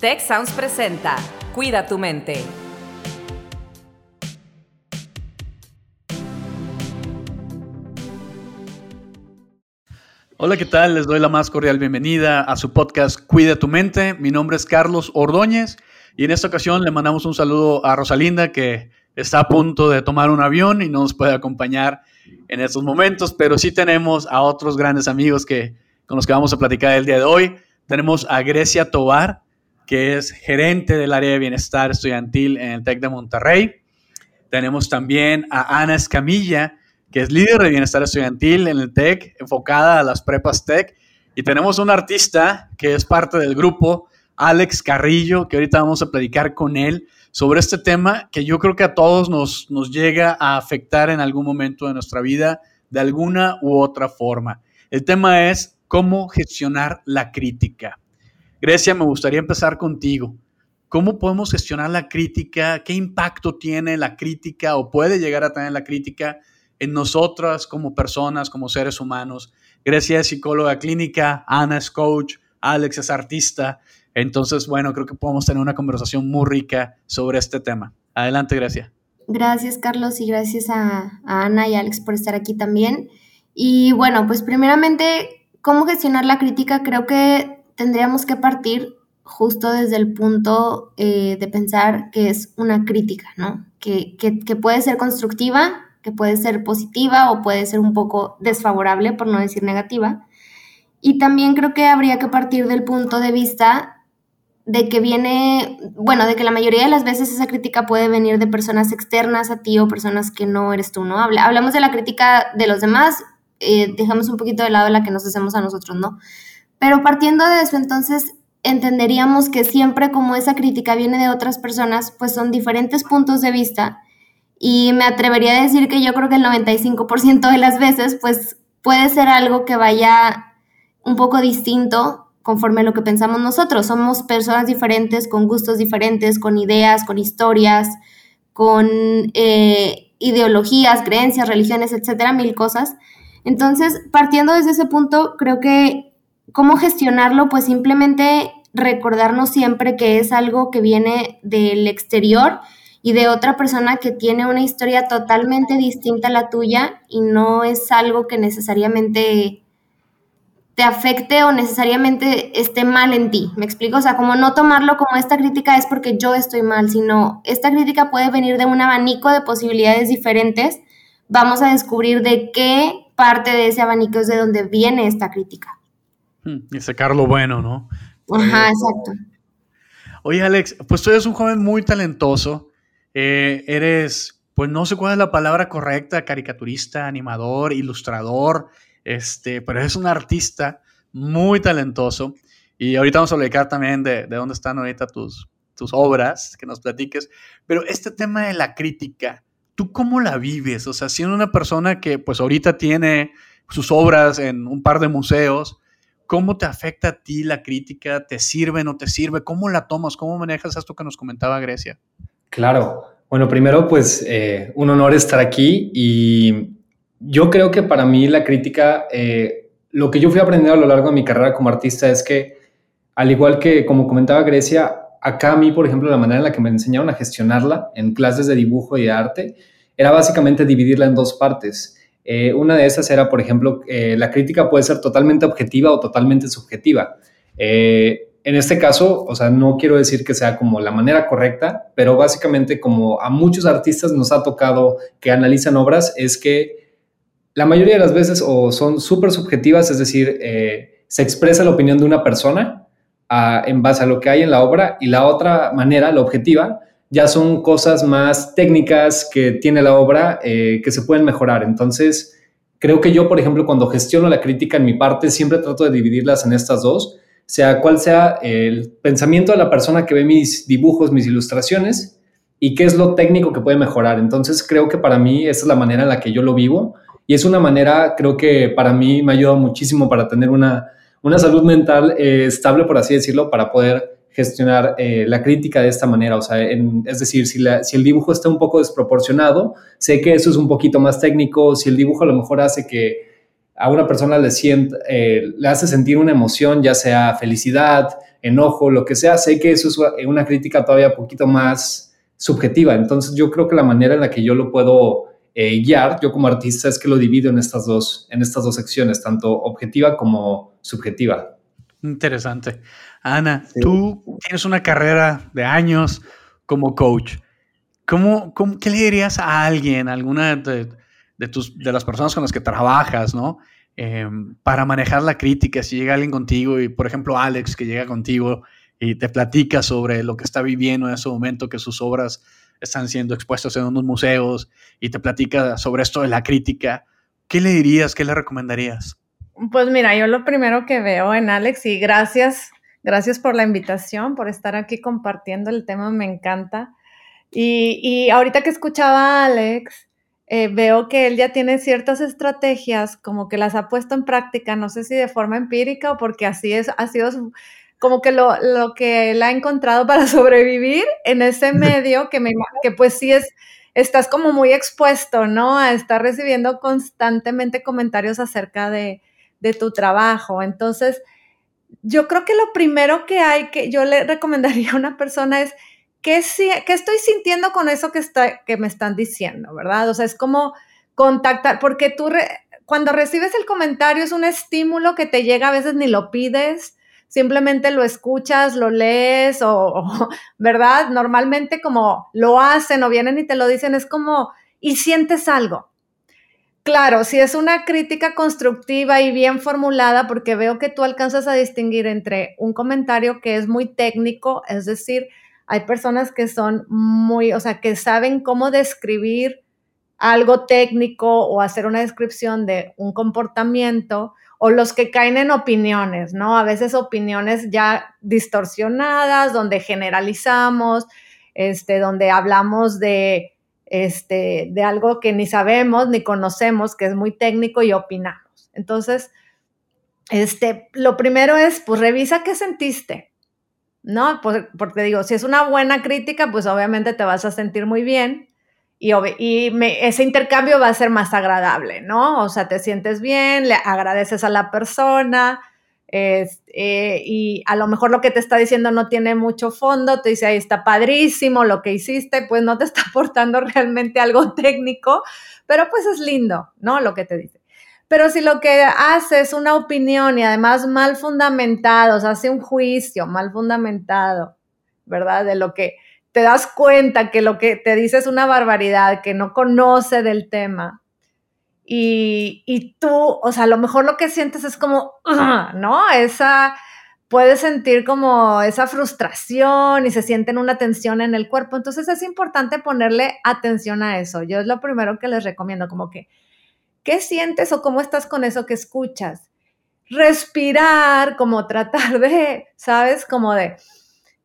Tech Sounds presenta Cuida tu mente. Hola, ¿qué tal? Les doy la más cordial bienvenida a su podcast Cuida tu mente. Mi nombre es Carlos Ordóñez y en esta ocasión le mandamos un saludo a Rosalinda que está a punto de tomar un avión y no nos puede acompañar en estos momentos, pero sí tenemos a otros grandes amigos que, con los que vamos a platicar el día de hoy. Tenemos a Grecia Tobar, que es gerente del área de bienestar estudiantil en el TEC de Monterrey. Tenemos también a Ana Escamilla, que es líder de bienestar estudiantil en el TEC, enfocada a las prepas TEC. Y tenemos un artista que es parte del grupo, Alex Carrillo, que ahorita vamos a platicar con él sobre este tema que yo creo que a todos nos, nos llega a afectar en algún momento de nuestra vida de alguna u otra forma. El tema es cómo gestionar la crítica. Grecia, me gustaría empezar contigo. ¿Cómo podemos gestionar la crítica? ¿Qué impacto tiene la crítica o puede llegar a tener la crítica en nosotras como personas, como seres humanos? Grecia es psicóloga clínica, Ana es coach, Alex es artista. Entonces, bueno, creo que podemos tener una conversación muy rica sobre este tema. Adelante, Grecia. Gracias, Carlos, y gracias a, Ana y Alex por estar aquí también. Y bueno, pues primeramente, ¿cómo gestionar la crítica? Creo que tendríamos que partir justo desde el punto eh, de pensar que es una crítica, ¿no? Que, que, puede ser constructiva, que puede ser positiva o puede ser un poco desfavorable, por no decir negativa. Y también creo que habría que partir del punto de vista de que viene, bueno, de que la mayoría de las veces esa crítica puede venir de personas externas a ti o personas que no eres tú, ¿no? Hablamos de la crítica de los demás, eh, dejamos un poquito de lado la que nos hacemos a nosotros, ¿no? Pero partiendo de eso, entonces entenderíamos que siempre como esa crítica viene de otras personas, pues son diferentes puntos de vista y me atrevería a decir que yo creo que el 95% de las veces pues puede ser algo que vaya un poco distinto conforme a lo que pensamos nosotros. Somos personas diferentes, con gustos diferentes, con ideas, con historias, con eh, ideologías, creencias, religiones, etcétera, mil cosas. Entonces, partiendo desde ese punto, creo que ¿Cómo gestionarlo? Pues simplemente recordarnos siempre que es algo que viene del exterior y de otra persona que tiene una historia totalmente distinta a la tuya y no es algo que necesariamente te afecte o necesariamente esté mal en ti. ¿Me explico? O sea, como no tomarlo como esta crítica es porque yo estoy mal, sino esta crítica puede venir de un abanico de posibilidades diferentes. Vamos a descubrir de qué parte de ese abanico es de donde viene esta crítica. Hmm, y sacar lo bueno, ¿no? Ajá, exacto. Oye, Alex, pues tú eres un joven muy talentoso. Eh, eres, pues no sé cuál es la palabra correcta, caricaturista, animador, ilustrador, este, pero eres un artista muy talentoso. Y ahorita vamos a hablar también de, de dónde están ahorita tus, tus obras, que nos platiques. Pero este tema de la crítica, ¿tú cómo la vives? O sea, siendo una persona que pues ahorita tiene sus obras en un par de museos, ¿Cómo te afecta a ti la crítica? ¿Te sirve, no te sirve? ¿Cómo la tomas? ¿Cómo manejas esto que nos comentaba Grecia? Claro. Bueno, primero, pues eh, un honor estar aquí y yo creo que para mí la crítica, eh, lo que yo fui aprendiendo a lo largo de mi carrera como artista es que, al igual que como comentaba Grecia, acá a mí, por ejemplo, la manera en la que me enseñaron a gestionarla en clases de dibujo y de arte era básicamente dividirla en dos partes. Eh, una de esas era, por ejemplo, eh, la crítica puede ser totalmente objetiva o totalmente subjetiva. Eh, en este caso, o sea, no quiero decir que sea como la manera correcta, pero básicamente como a muchos artistas nos ha tocado que analizan obras, es que la mayoría de las veces o son súper subjetivas, es decir, se expresa la opinión de una persona ah, en base a lo que hay en la obra y la otra manera, la objetiva, ya son cosas más técnicas que tiene la obra eh, que se pueden mejorar. Entonces, creo que yo, por ejemplo, cuando gestiono la crítica en mi parte, siempre trato de dividirlas en estas dos, sea cual sea el pensamiento de la persona que ve mis dibujos, mis ilustraciones, y qué es lo técnico que puede mejorar. Entonces, creo que para mí esa es la manera en la que yo lo vivo, y es una manera, creo que para mí me ayuda muchísimo para tener una, una salud mental eh, estable, por así decirlo, para poder gestionar eh, la crítica de esta manera. O sea, es decir, si, el dibujo está un poco desproporcionado, sé que eso es un poquito más técnico. Si el dibujo a lo mejor hace que a una persona le, siente, eh, le hace sentir una emoción, ya sea felicidad, enojo, lo que sea, sé que eso es una crítica todavía un poquito más subjetiva. Entonces yo creo que la manera en la que yo lo puedo eh, guiar, yo como artista, es que lo divido en estas dos, en estas dos secciones, tanto objetiva como subjetiva. Interesante. Ana, tú tienes una carrera de años como coach. ¿Cómo, cómo qué le dirías a alguien, a alguna de, de, tus, de las personas con las que trabajas, ¿no? Em, para manejar la crítica, si llega alguien contigo y, por ejemplo, Alex, que llega contigo y te platica sobre lo que está viviendo en ese momento, que sus obras están siendo expuestas en unos museos y te platica sobre esto de la crítica, ¿qué le dirías, qué le recomendarías? Pues mira, yo lo primero que veo en Alex, y gracias, gracias por la invitación, por estar aquí compartiendo el tema, me encanta. Y, y ahorita que escuchaba a Alex, eh, veo que él ya tiene ciertas estrategias, como que las ha puesto en práctica, no sé si de forma empírica o porque así es, ha sido como que lo, lo, que él ha encontrado para sobrevivir en ese medio, que, me, que pues sí es, estás como muy expuesto, ¿no? A estar recibiendo constantemente comentarios acerca de, de tu trabajo. Entonces, yo creo que lo primero que hay que yo le recomendaría a una persona es ¿qué, qué estoy sintiendo con eso que, está, que me están diciendo, verdad? O sea, es como contactar, porque tú cuando recibes el comentario es un estímulo que te llega, a veces ni lo pides, simplemente lo escuchas, lo lees o, ¿verdad? Normalmente como lo hacen o vienen y te lo dicen, es como, y sientes algo. Claro, si es una crítica constructiva y bien formulada, porque veo que tú alcanzas a distinguir entre un comentario que es muy técnico, es decir, hay personas que son muy, o sea, que saben cómo describir algo técnico o hacer una descripción de un comportamiento o los que caen en opiniones, ¿no? A veces opiniones ya distorsionadas, donde generalizamos, este, donde hablamos de, este, de algo que ni sabemos ni conocemos, que es muy técnico y opinamos. Entonces, este, lo primero es, pues revisa qué sentiste, ¿no? Pues, porque digo, si es una buena crítica, pues obviamente te vas a sentir muy bien y, y ese intercambio va a ser más agradable, ¿no? O sea, te sientes bien, le agradeces a la persona eh, y a lo mejor lo que te está diciendo no tiene mucho fondo, te dice, ahí está padrísimo lo que hiciste, pues no te está aportando realmente algo técnico, pero pues es lindo, ¿no? Lo que te dice. Pero si lo que hace es una opinión y además mal fundamentado, o sea, hace un juicio mal fundamentado, ¿verdad? De lo que te das cuenta que lo que te dice es una barbaridad, que no conoce del tema. Y, tú, o sea, a lo mejor lo que sientes es como, ¿no? Esa, puedes sentir como esa frustración y se sienten una tensión en el cuerpo. Entonces es importante ponerle atención a eso. Yo es lo primero que les recomiendo, como que ¿Qué sientes o cómo estás con eso que escuchas? Respirar, como tratar de, ¿sabes? Como de,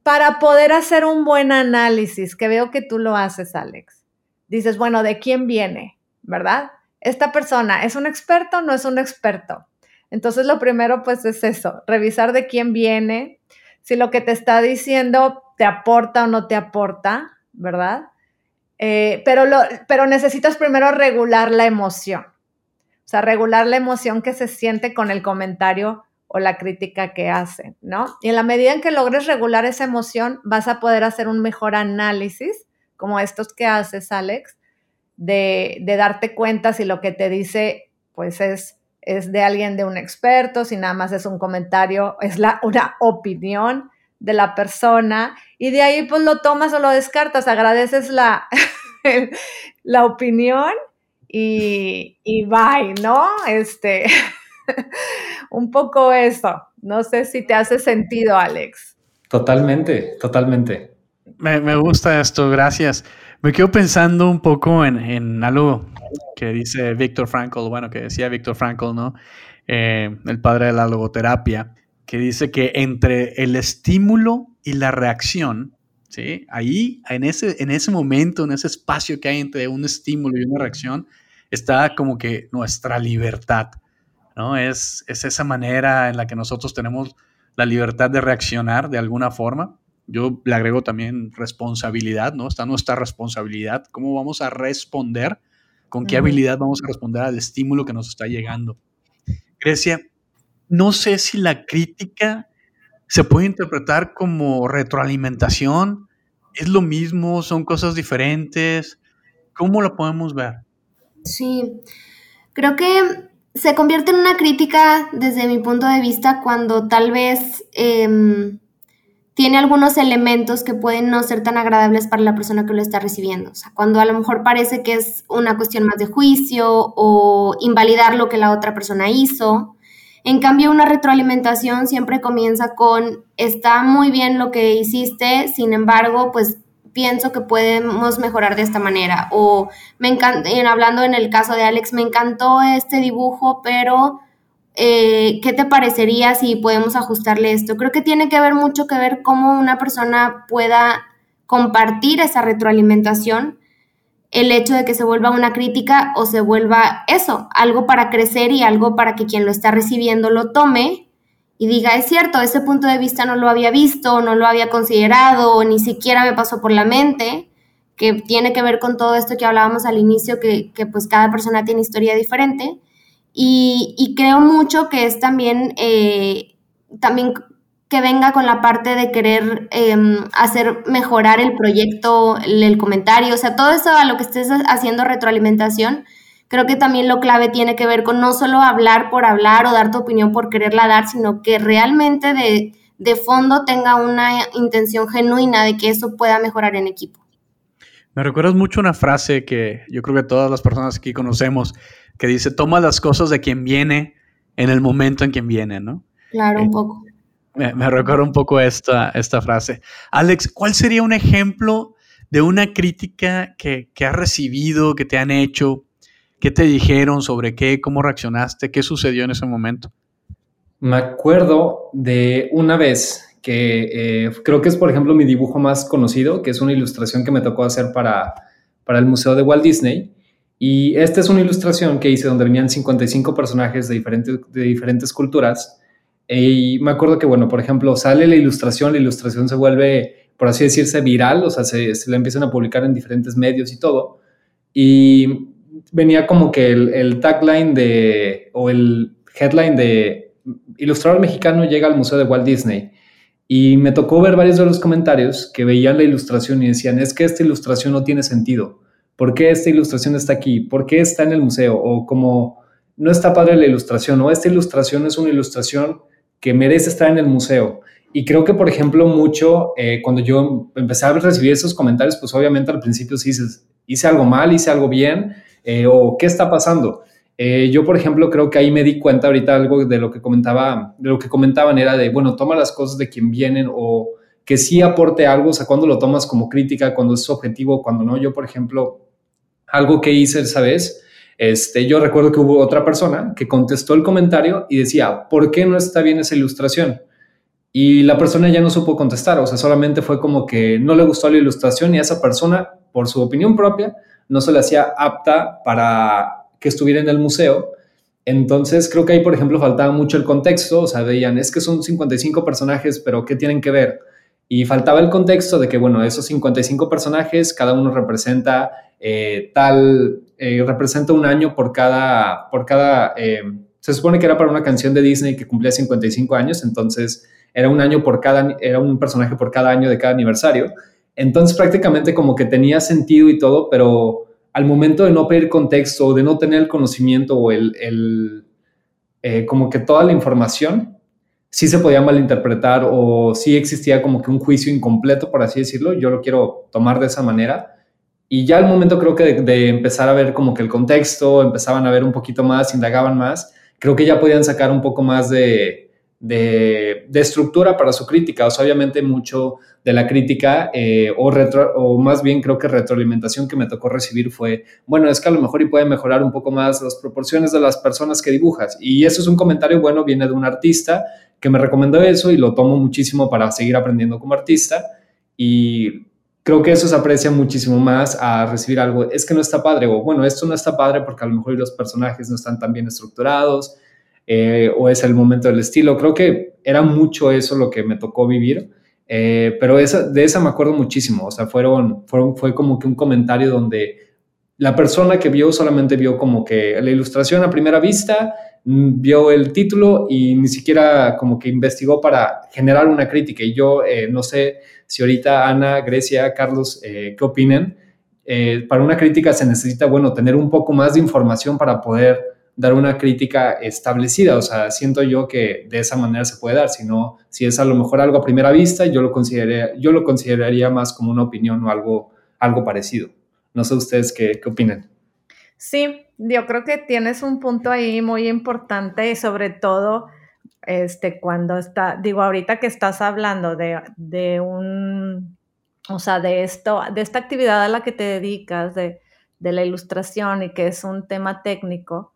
para poder hacer un buen análisis, que veo que tú lo haces, Alex. Dices, bueno, ¿de quién viene? ¿Verdad? Esta persona, ¿es un experto o no es un experto? Entonces, lo primero, pues, es eso, revisar de quién viene, si lo que te está diciendo te aporta o no te aporta, ¿verdad? Eh, pero, pero necesitas primero regular la emoción. O sea, regular la emoción que se siente con el comentario o la crítica que hacen, ¿no? Y en la medida en que logres regular esa emoción, vas a poder hacer un mejor análisis, como estos que haces, Alex, de, darte cuenta si lo que te dice, pues es, es de alguien, de un experto, si nada más es un comentario, es la, una opinión de la persona, y de ahí pues lo tomas o lo descartas, agradeces la, la opinión y, y bye, ¿no? Este, un poco eso. No sé si te hace sentido, Alex. Totalmente, totalmente. Me, gusta esto, gracias. Me quedo pensando un poco en, algo que dice Víctor Frankl, bueno, que decía Víctor Frankl, ¿no? Eh, el padre de la logoterapia, que dice que entre el estímulo y la reacción, ¿sí? Ahí, en ese, en ese momento, en ese espacio que hay entre un estímulo y una reacción, está como que nuestra libertad, ¿no? Es, es esa manera en la que nosotros tenemos la libertad de reaccionar de alguna forma. Yo le agrego también responsabilidad, ¿no? Está nuestra responsabilidad, cómo vamos a responder, con qué habilidad vamos a responder al estímulo que nos está llegando. Grecia, no sé si la crítica se puede interpretar como retroalimentación. ¿Es lo mismo? ¿Son cosas diferentes? ¿Cómo lo podemos ver? Sí, creo que se convierte en una crítica desde mi punto de vista cuando tal vez em, tiene algunos elementos que pueden no ser tan agradables para la persona que lo está recibiendo. O sea, cuando a lo mejor parece que es una cuestión más de juicio o invalidar lo que la otra persona hizo. En cambio, una retroalimentación siempre comienza con, está muy bien lo que hiciste, sin embargo, pues pienso que podemos mejorar de esta manera. O me encanta, hablando en el caso de Alex, me encantó este dibujo, pero eh, ¿qué te parecería si podemos ajustarle esto? Creo que tiene que ver mucho que ver cómo una persona pueda compartir esa retroalimentación, el hecho de que se vuelva una crítica o se vuelva eso, algo para crecer y algo para que quien lo está recibiendo lo tome y diga, es cierto, ese punto de vista no lo había visto, no lo había considerado, ni siquiera me pasó por la mente, que tiene que ver con todo esto que hablábamos al inicio, que, que pues cada persona tiene historia diferente y, creo mucho que es también, eh, también que venga con la parte de querer em, hacer mejorar el proyecto, el, comentario, o sea, todo eso a lo que estés haciendo retroalimentación, creo que también lo clave tiene que ver con no solo hablar por hablar o dar tu opinión por quererla dar, sino que realmente de, de fondo tenga una intención genuina de que eso pueda mejorar en equipo. Me recuerdas mucho una frase que yo creo que todas las personas aquí conocemos, que dice, toma las cosas de quien viene en el momento en quien viene, ¿no? Claro, un eh, poco. Me, me recuerda un poco esta, esta frase. Alex, ¿cuál sería un ejemplo de una crítica que, que has recibido, que te han hecho? ¿Qué te dijeron sobre qué? ¿Cómo reaccionaste? ¿Qué sucedió en ese momento? Me acuerdo de una vez que eh, creo que es, por ejemplo, mi dibujo más conocido, que es una ilustración que me tocó hacer para, para el Museo de Walt Disney. Y esta es una ilustración que hice donde venían 55 personajes de diferentes, de diferentes culturas. Y me acuerdo que, bueno, por ejemplo, sale la ilustración, la ilustración se vuelve, por así decirse, viral, o sea, se, se la empiezan a publicar en diferentes medios y todo. Y venía como que el, el tagline de, o el headline de Ilustrador mexicano llega al Museo de Walt Disney. Y me tocó ver varios de los comentarios que veían la ilustración y decían, es que esta ilustración no tiene sentido. ¿Por qué esta ilustración está aquí? ¿Por qué está en el museo? O como no está padre la ilustración o esta ilustración es una ilustración que merece estar en el museo. Y creo que, por ejemplo, mucho, eh, cuando yo empecé a recibir esos comentarios, pues obviamente al principio sí dices, hice algo mal, hice algo bien, eh, o qué está pasando. Eh, yo, por ejemplo, creo que ahí me di cuenta ahorita algo de lo que comentaba, de lo que comentaban era de, bueno, toma las cosas de quien vienen o que sí aporte algo, o sea, cuando lo tomas como crítica, cuando es objetivo, cuando no. Yo, por ejemplo, algo que hice esa vez, este, yo recuerdo que hubo otra persona que contestó el comentario y decía, ¿por qué no está bien esa ilustración? Y la persona ya no supo contestar, o sea, solamente fue como que no le gustó la ilustración y a esa persona, por su opinión propia, no se le hacía apta para que estuviera en el museo. Entonces creo que ahí, por ejemplo, faltaba mucho el contexto, o sea, veían, es que son 55 personajes, pero ¿qué tienen que ver? Y faltaba el contexto de que, bueno, esos 55 personajes, cada uno representa eh, tal, eh, representa un año por cada, por cada, eh, se supone que era para una canción de Disney que cumplía 55 años, entonces era un año por cada, era un personaje por cada año de cada aniversario. Entonces prácticamente como que tenía sentido y todo, pero al momento de no pedir contexto o de no tener el conocimiento o el, eh, como que toda la información, sí se podía malinterpretar o sí existía como que un juicio incompleto, por así decirlo. Yo lo quiero tomar de esa manera. Y ya al momento creo que de, empezar a ver como que el contexto, empezaban a ver un poquito más, indagaban más, creo que ya podían sacar un poco más de, estructura para su crítica. O sea, obviamente mucho de la crítica eh, o, retro, o más bien creo que retroalimentación que me tocó recibir fue, bueno, es que a lo mejor y puede mejorar un poco más las proporciones de las personas que dibujas. Y eso es un comentario bueno, viene de un artista que me recomendó eso y lo tomo muchísimo para seguir aprendiendo como artista. Y creo que eso se aprecia muchísimo más a recibir algo, es que no está padre, o bueno, esto no está padre porque a lo mejor los personajes no están tan bien estructurados, eh, o es el momento del estilo. Creo que era mucho eso lo que me tocó vivir, eh, pero esa, de esa me acuerdo muchísimo. O sea, fueron, fue como que un comentario donde la persona que vio solamente vio como que la ilustración a primera vista, mm, vio el título y ni siquiera como que investigó para generar una crítica. Y yo eh, no sé si ahorita Ana, Grecia, Carlos, eh, ¿qué opinen? Para una crítica se necesita, bueno, tener un poco más de información para poder dar una crítica establecida. O sea, siento yo que de esa manera se puede dar, sino si es a lo mejor algo a primera vista, yo lo, consideraría, yo lo consideraría más como una opinión o algo, algo parecido. No sé ustedes qué, qué opinan. Sí, yo creo que tienes un punto ahí muy importante y sobre todo este, cuando está, digo, ahorita que estás hablando de, de un, o sea, de esto, de esta actividad a la que te dedicas, de, de la ilustración y que es un tema técnico,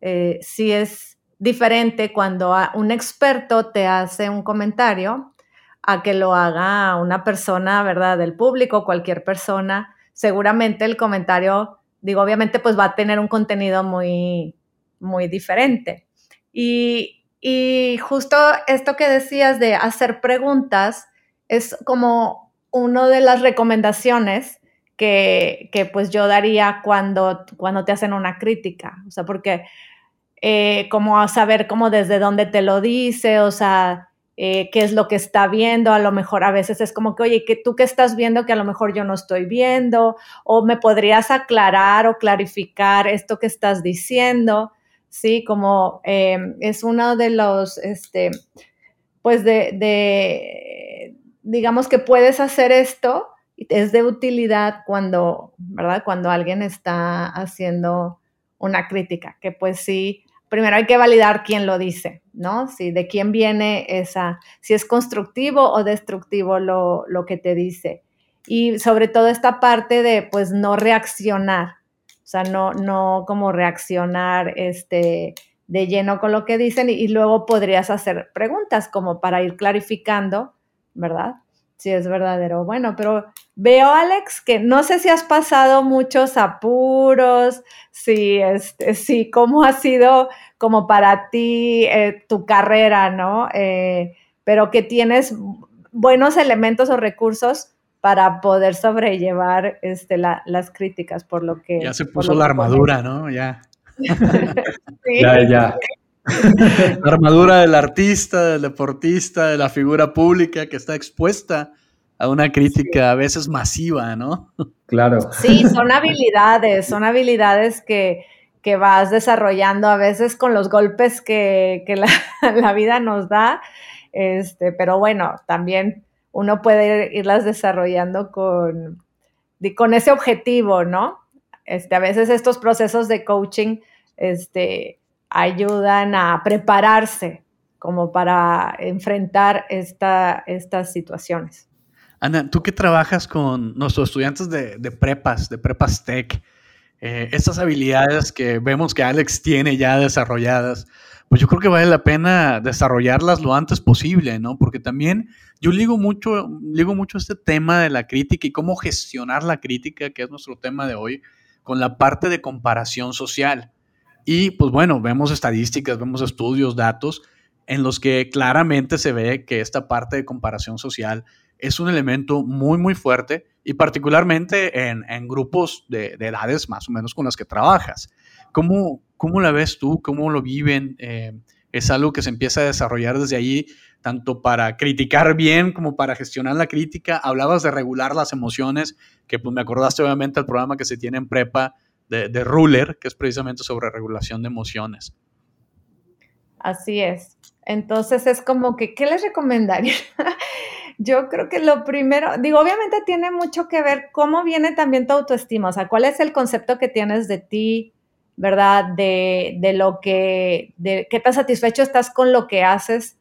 eh, sí es diferente cuando un experto te hace un comentario a que lo haga una persona, ¿verdad? Del público, cualquier persona. Seguramente el comentario, digo, obviamente pues va a tener un contenido muy, muy diferente. Y, y justo esto que decías de hacer preguntas es como una de las recomendaciones que, que, pues yo daría cuando, cuando te hacen una crítica. O sea, porque eh, como saber cómo desde dónde te lo dice, o sea, eh, qué es lo que está viendo, a lo mejor a veces es como que, oye, que tú qué estás viendo que a lo mejor yo no estoy viendo, o me podrías aclarar o clarificar esto que estás diciendo, ¿sí? Como em, es uno de los, este, pues de, de, digamos que puedes hacer esto, es de utilidad cuando, ¿verdad? Cuando alguien está haciendo una crítica, que pues sí, primero hay que validar quién lo dice, ¿no? Si de quién viene esa, si es constructivo o destructivo lo, lo que te dice. Y sobre todo esta parte de, pues, no reaccionar, o sea, no, no como reaccionar este, de lleno con lo que dicen y, y luego podrías hacer preguntas como para ir clarificando, ¿verdad? Si es verdadero. Bueno, pero Veo, Alex, que no sé si has pasado muchos apuros, si, este, si cómo ha sido como para ti eh, tu carrera, ¿no? Eh, pero que tienes buenos elementos o recursos para poder sobrellevar este, las críticas, por lo que... Ya se puso la armadura, ¿no? Ya. Ya, ya. La armadura del artista, del deportista, de la figura pública que está expuesta a una crítica a veces masiva, ¿no? Claro. Sí, son habilidades, son habilidades que, vas desarrollando a veces con los golpes que, la, vida nos da, este, pero bueno, también uno puede irlas desarrollando con, con ese objetivo, ¿no? Este, a veces estos procesos de coaching este, ayudan a prepararse como para enfrentar esta, estas situaciones. Ana, tú que trabajas con nuestros estudiantes de, prepas, de prepas tech, eh, estas habilidades que vemos que Alex tiene ya desarrolladas, pues yo creo que vale la pena desarrollarlas lo antes posible, ¿no? Porque también yo ligo mucho, ligo mucho este tema de la crítica y cómo gestionar la crítica, que es nuestro tema de hoy, con la parte de comparación social. Y pues bueno, vemos estadísticas, vemos estudios, datos, en los que claramente se ve que esta parte de comparación social es un elemento muy, muy fuerte y particularmente en, grupos de, edades más o menos con las que trabajas. ¿Cómo, cómo la ves tú? ¿Cómo lo viven? Eh, ¿Es algo que se empieza a desarrollar desde allí, tanto para criticar bien como para gestionar la crítica? Hablabas de regular las emociones, que pues me acordaste obviamente al programa que se tiene en prepa de, de Ruler, que es precisamente sobre regulación de emociones. Así es. Entonces es como que, ¿qué les recomendaría? Yo creo que lo primero, digo, obviamente tiene mucho que ver cómo viene también tu autoestima, o sea, cuál es el concepto que tienes de ti, ¿verdad? De, de lo que, de qué tan satisfecho estás con lo que haces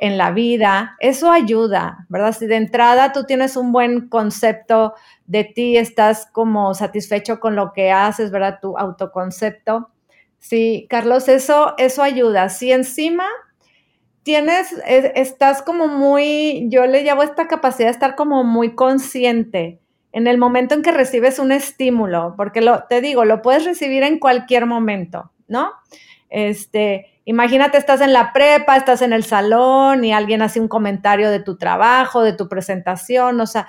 en la vida. Eso ayuda, ¿verdad? Si de entrada tú tienes un buen concepto de ti, estás como satisfecho con lo que haces, ¿verdad? Tu autoconcepto. Sí, Carlos, eso, eso ayuda. Si encima tienes, estás como muy, yo le llamo esta capacidad de estar como muy consciente en el momento en que recibes un estímulo, porque lo, te digo, lo puedes recibir en cualquier momento, ¿no? Este, imagínate, estás en la prepa, estás en el salón y alguien hace un comentario de tu trabajo, de tu presentación, o sea,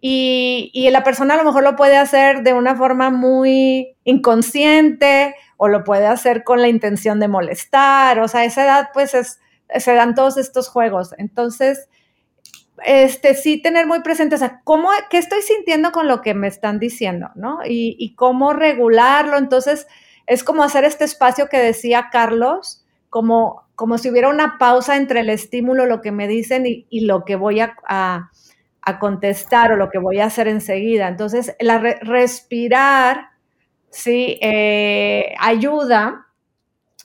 y, y, la persona a lo mejor lo puede hacer de una forma muy inconsciente o lo puede hacer con la intención de molestar, o sea, a esa edad pues es, se dan todos estos juegos. Entonces, este, sí tener muy presente, o sea, ¿cómo, ¿qué estoy sintiendo con lo que me están diciendo, no? Y, y cómo regularlo. Entonces, es como hacer este espacio que decía Carlos, como, como si hubiera una pausa entre el estímulo, lo que me dicen y, lo que voy a, a, contestar o lo que voy a hacer enseguida. Entonces, la re respirar, sí, eh, ayuda.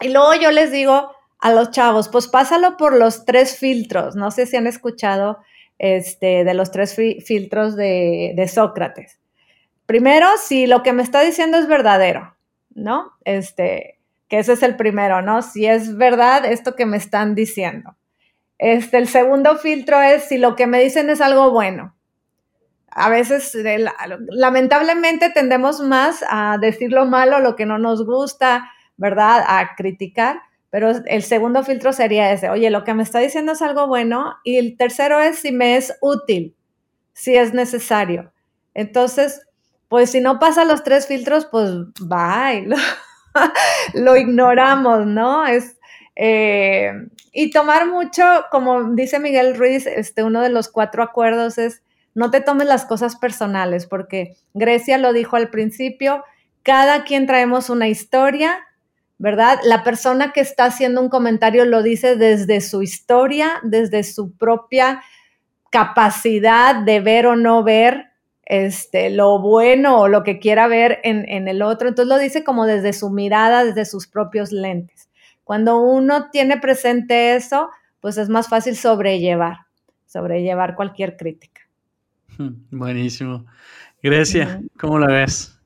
Y luego yo les digo a los chavos, pues pásalo por los tres filtros. No sé si han escuchado este, de los tres fi filtros de, de Sócrates. Primero, si lo que me está diciendo es verdadero. ¿no? Este, que ese es el primero, ¿no? Si es verdad esto que me están diciendo. Este, el segundo filtro es si lo que me dicen es algo bueno. A veces, lamentablemente, tendemos más a decir lo malo, lo que no nos gusta, ¿verdad? A criticar. Pero el segundo filtro sería ese, oye, lo que me está diciendo es algo bueno. Y el tercero es si me es útil, si es necesario. Entonces, pues si no pasa los tres filtros, pues bye, lo, ignoramos, ¿no? Es, eh, y tomar mucho, como dice Miguel Ruiz, este, uno de los cuatro acuerdos es no te tomes las cosas personales, porque Grecia lo dijo al principio, cada quien traemos una historia, ¿verdad? La persona que está haciendo un comentario lo dice desde su historia, desde su propia capacidad de ver o no ver, este, lo bueno o lo que quiera ver en, el otro. Entonces lo dice como desde su mirada, desde sus propios lentes. Cuando uno tiene presente eso, pues es más fácil sobrellevar, sobrellevar cualquier crítica. Buenísimo. Grecia, ¿cómo la ves?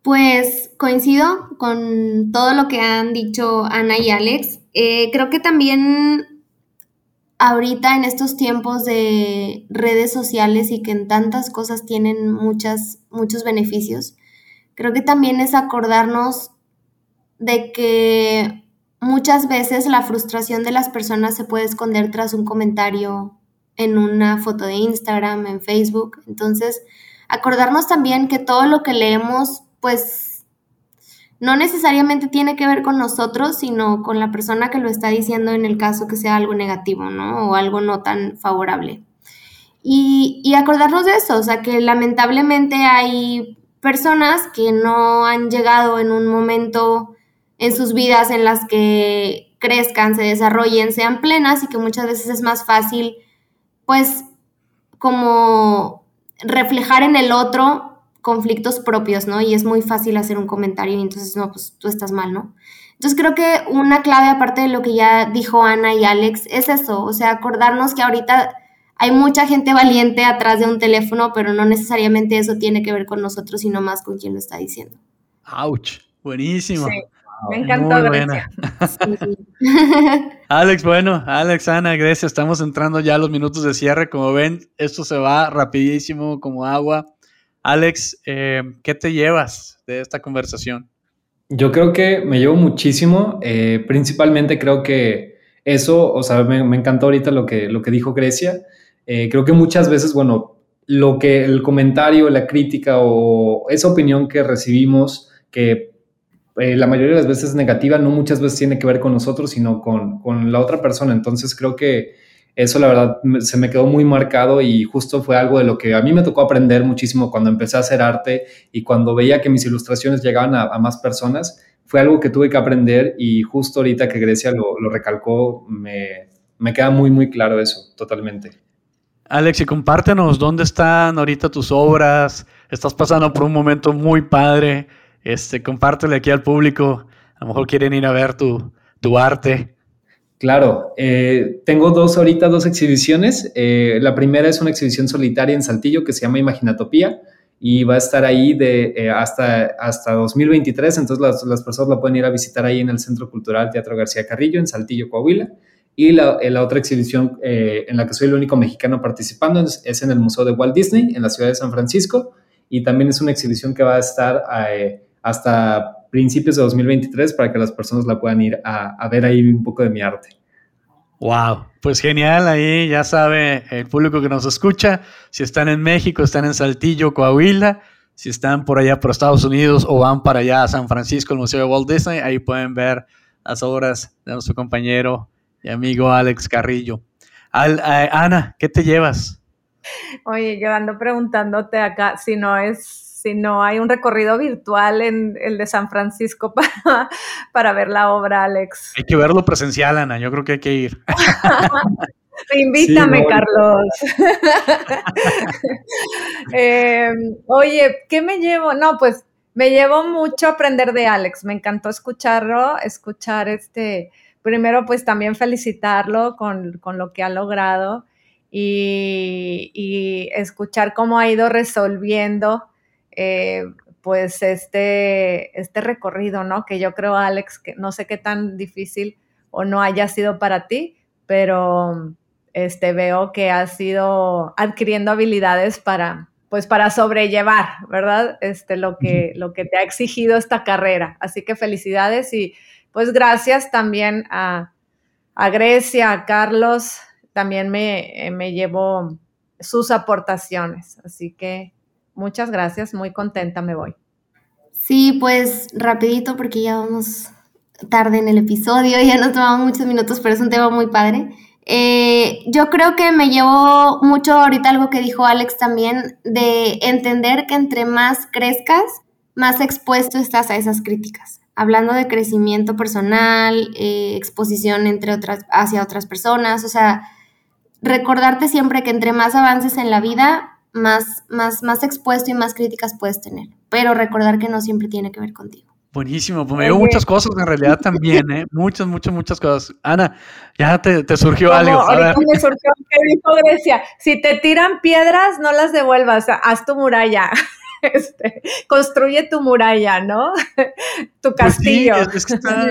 Pues coincido con todo lo que han dicho Ana y Alex. Eh, creo que también ahorita en estos tiempos de redes sociales y que en tantas cosas tienen muchas, muchos beneficios, creo que también es acordarnos de que muchas veces la frustración de las personas se puede esconder tras un comentario en una foto de Instagram, en Facebook. Entonces, acordarnos también que todo lo que leemos, pues no necesariamente tiene que ver con nosotros, sino con la persona que lo está diciendo en el caso que sea algo negativo, ¿no? O algo no tan favorable. Y, acordarnos de eso, o sea, que lamentablemente hay personas que no han llegado en un momento en sus vidas en las que crezcan, se desarrollen, sean plenas y que muchas veces es más fácil, pues, como reflejar en el otro conflictos propios, ¿no? Y es muy fácil hacer un comentario y entonces, no, pues tú estás mal, ¿no? Entonces creo que una clave, aparte de lo que ya dijo Ana y Alex, es eso, o sea, acordarnos que ahorita hay mucha gente valiente atrás de un teléfono, pero no necesariamente eso tiene que ver con nosotros, sino más con quien lo está diciendo. ¡Auch! Buenísimo. Sí, me encantó, buena. Alex, bueno, Alex, Ana, gracias. Estamos entrando ya a los minutos de cierre. Como ven, esto se va rapidísimo como agua. Alex, eh, ¿qué te llevas de esta conversación? Yo creo que me llevo muchísimo, eh, principalmente creo que eso, o sea, me, encantó ahorita lo que, lo que dijo Grecia. Eh, creo que muchas veces, bueno, lo que el comentario, la crítica o esa opinión que recibimos, que la mayoría de las veces es negativa, no muchas veces tiene que ver con nosotros, sino con, con la otra persona. Entonces creo que eso la verdad se me quedó muy marcado y justo fue algo de lo que a mí me tocó aprender muchísimo cuando empecé a hacer arte y cuando veía que mis ilustraciones llegaban a, más personas. Fue algo que tuve que aprender y justo ahorita que Grecia lo, recalcó, me, me queda muy, muy claro eso, totalmente. Alex, y compártenos dónde están ahorita tus obras. Estás pasando por un momento muy padre. Este, compártele aquí al público. A lo mejor quieren ir a ver tu, tu arte. Claro, eh, tengo dos ahorita, dos exhibiciones. Eh, la primera es una exhibición solitaria en Saltillo que se llama Imaginatopía y va a estar ahí de, eh, hasta, hasta 2023, entonces las, las, personas la pueden ir a visitar ahí en el Centro Cultural Teatro García Carrillo, en Saltillo, Coahuila. Y la, la otra exhibición en la que soy el único mexicano participando es, es, en el Museo de Walt Disney, en la ciudad de San Francisco, y también es una exhibición que va a estar hasta principios de 2023 para que las personas la puedan ir a, ver ahí un poco de mi arte. Wow, pues genial, ahí ya sabe el público que nos escucha, si están en México, están en Saltillo, Coahuila, si están por allá por Estados Unidos o van para allá a San Francisco, el Museo de Walt Disney, ahí pueden ver las obras de nuestro compañero y amigo Alex Carrillo. Eh, Ana, ¿qué te llevas? Oye, yo ando preguntándote acá si no es si no hay un recorrido virtual en el de San Francisco para, para ver la obra, Alex. Hay que verlo presencial, Ana, yo creo que hay que ir. Invítame, Carlos. Em, oye, ¿qué me llevo? No, pues me llevo mucho aprender de Alex. Me encantó escucharlo, escuchar este, primero pues también felicitarlo con, con lo que ha logrado y, y, escuchar cómo ha ido resolviendo eh, pues este, este recorrido, ¿no? Que yo creo, Alex, que no sé qué tan difícil o no haya sido para ti, pero este, veo que has ido adquiriendo habilidades para, pues para sobrellevar, ¿verdad? Este, lo que, lo que te ha exigido esta carrera. Así que felicidades y pues gracias también a, a Grecia, a Carlos, también me, me llevo sus aportaciones. Así que Muchas gracias, muy contenta me voy. Sí, pues rapidito porque ya vamos tarde en el episodio, ya nos tomamos muchos minutos, pero es un tema muy padre. Eh, yo creo que me llevó mucho ahorita algo que dijo Alex también, de entender que entre más crezcas, más expuesto estás a esas críticas. Hablando de crecimiento personal, eh, exposición entre otras, hacia otras personas, o sea, recordarte siempre que entre más avances en la vida, más, más, más expuesto y más críticas puedes tener. Pero recordar que no siempre tiene que ver contigo. Buenísimo, pues me dio muchas cosas en realidad también, ¿eh? Muchas, muchas, muchas cosas. Ana, ya te, te surgió algo. Me surgió que dijo Grecia, si te tiran piedras, no las devuelvas, haz tu muralla. Este, construye tu muralla, ¿no? tu pues castillo. está,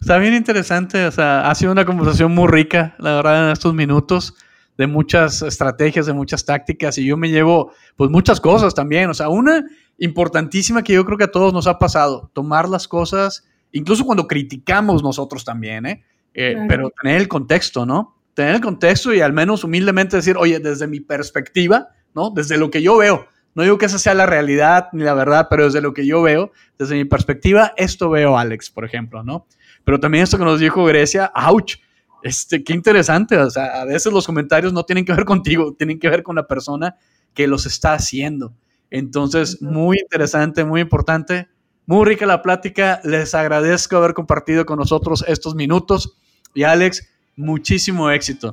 está, bien interesante, o sea, ha sido una conversación muy rica, la verdad, en estos minutos de muchas estrategias, de muchas tácticas y yo me llevo pues muchas cosas también. O sea, una importantísima que yo creo que a todos nos ha pasado, tomar las cosas, incluso cuando criticamos nosotros también, ¿eh? eh pero tener el contexto, ¿no? Tener el contexto y al menos humildemente decir, oye, desde mi perspectiva, ¿no? Desde lo que yo veo. No digo que esa sea la realidad ni la verdad, pero desde lo que yo veo, desde mi perspectiva, esto veo Alex, por ejemplo, ¿no? Pero también esto que nos dijo Grecia, ouch, este, qué interesante, o sea, a veces los comentarios no tienen que ver contigo, tienen que ver con la persona que los está haciendo. Entonces, muy interesante, muy importante, muy rica la plática. Les agradezco haber compartido con nosotros estos minutos y Alex, muchísimo éxito.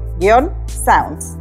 tech-sounds.